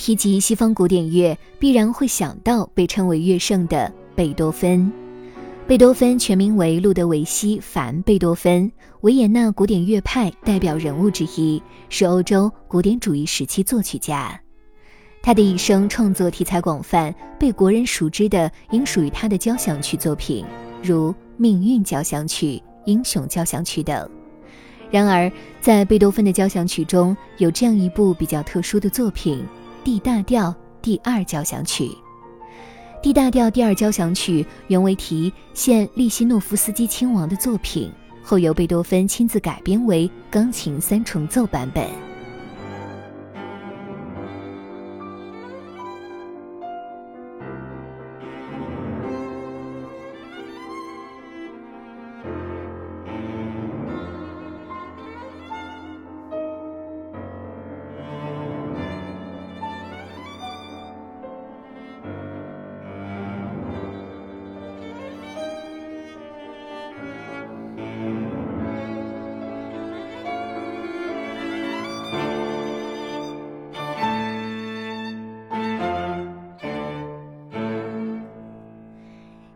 提及西方古典乐，必然会想到被称为乐圣的贝多芬。贝多芬全名为路德维希·凡·贝多芬，维也纳古典乐派代表人物之一，是欧洲古典主义时期作曲家。他的一生创作题材广泛，被国人熟知的应属于他的交响曲作品，如《命运交响曲》《英雄交响曲》等。然而，在贝多芬的交响曲中有这样一部比较特殊的作品。D 大调第二交响曲，D 大调第二交响曲原为题现利希诺夫斯基亲王的作品，后由贝多芬亲自改编为钢琴三重奏版本。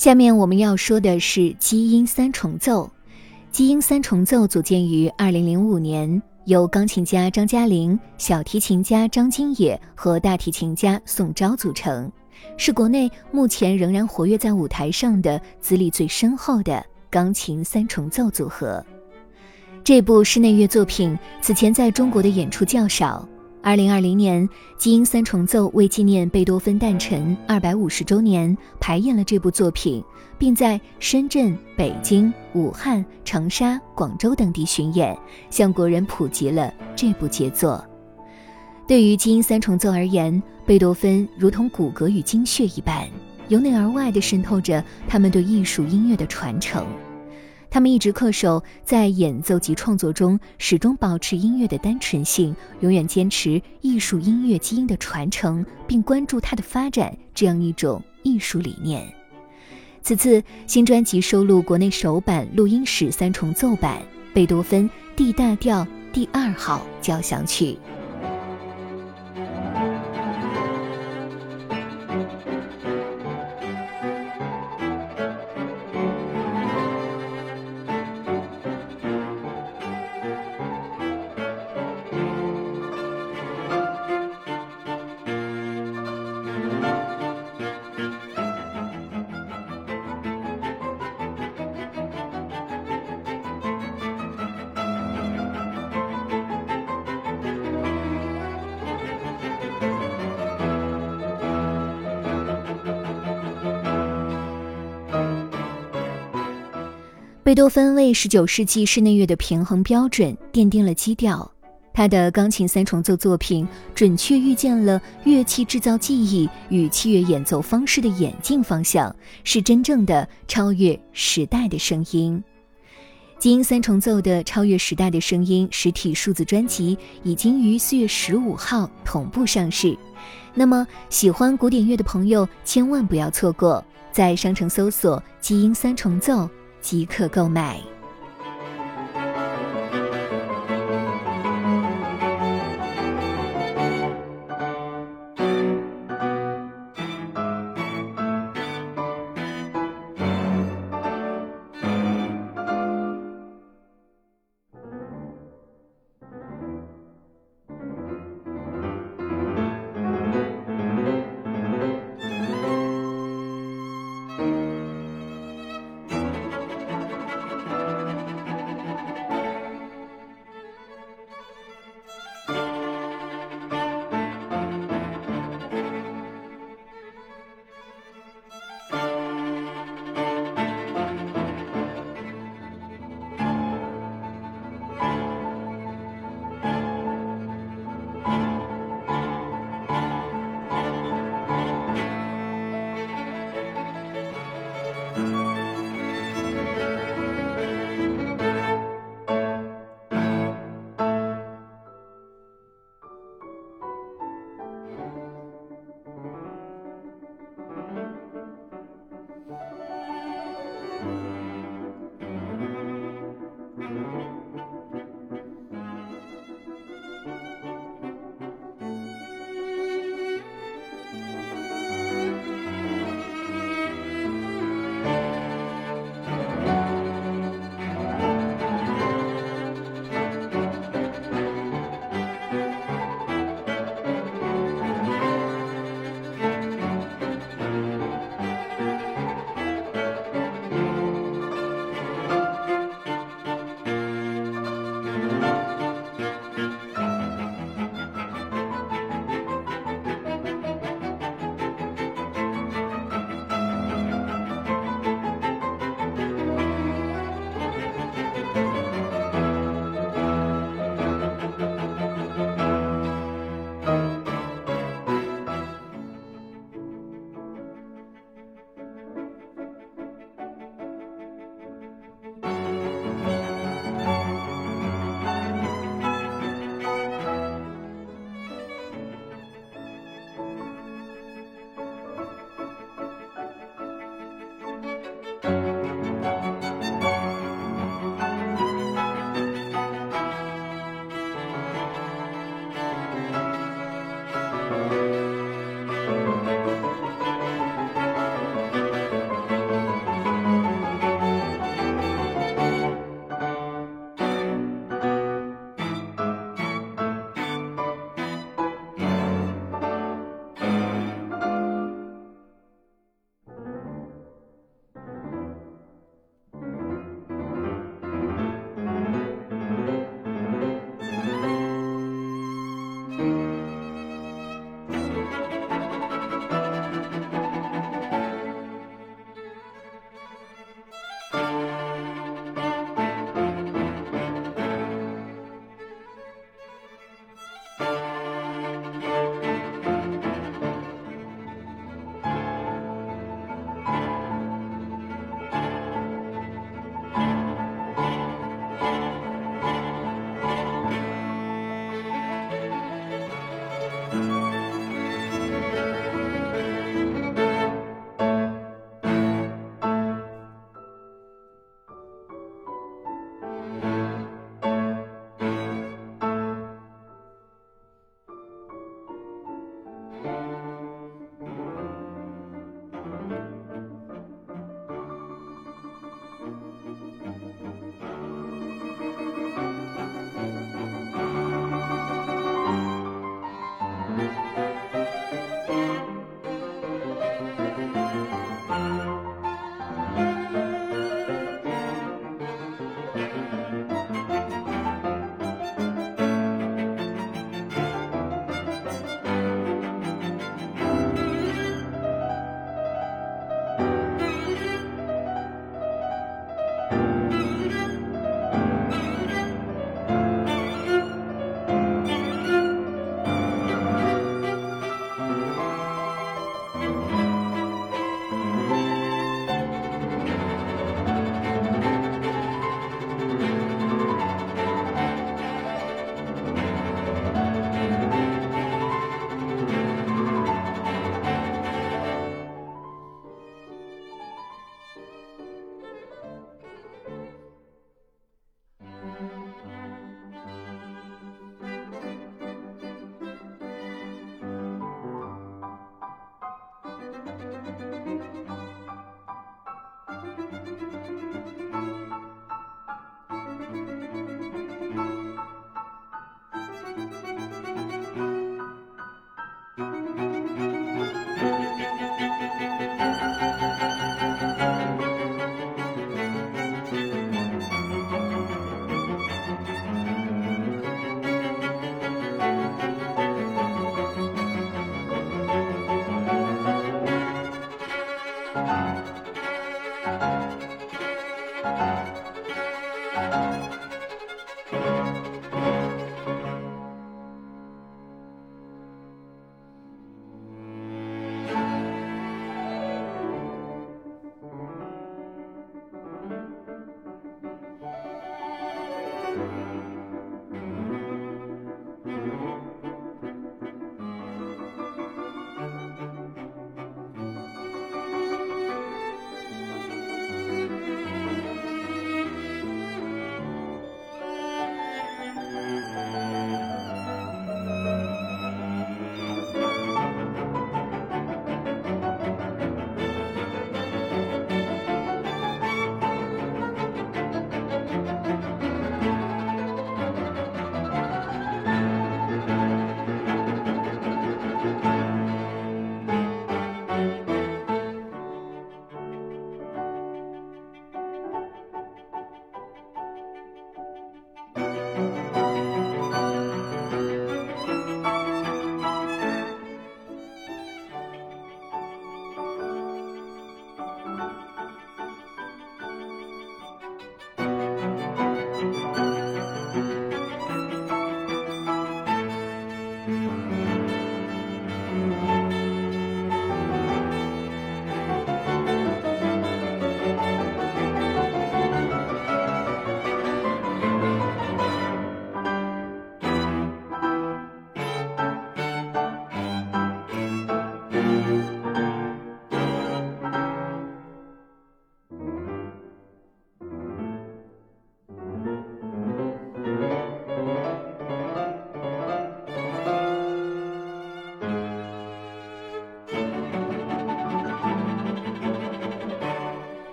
下面我们要说的是基因三重奏。基因三重奏组建于二零零五年，由钢琴家张嘉玲、小提琴家张金野和大提琴家宋钊组成，是国内目前仍然活跃在舞台上的资历最深厚的钢琴三重奏组合。这部室内乐作品此前在中国的演出较少。二零二零年，基因三重奏为纪念贝多芬诞辰二百五十周年，排演了这部作品，并在深圳、北京、武汉、长沙、广州等地巡演，向国人普及了这部杰作。对于基因三重奏而言，贝多芬如同骨骼与精血一般，由内而外地渗透着他们对艺术音乐的传承。他们一直恪守在演奏及创作中始终保持音乐的单纯性，永远坚持艺术音乐基因的传承，并关注它的发展这样一种艺术理念。此次新专辑收录国内首版录音室三重奏版《贝多芬 D 大调第二号交响曲》。贝多芬为19世纪室内乐的平衡标准奠定了基调，他的钢琴三重奏作品准确预见了乐器制造技艺与器乐演奏方式的演进方向，是真正的超越时代的声音。基因三重奏的超越时代的声音实体数字专辑已经于4月15号同步上市，那么喜欢古典乐的朋友千万不要错过，在商城搜索“基因三重奏”。即可购买。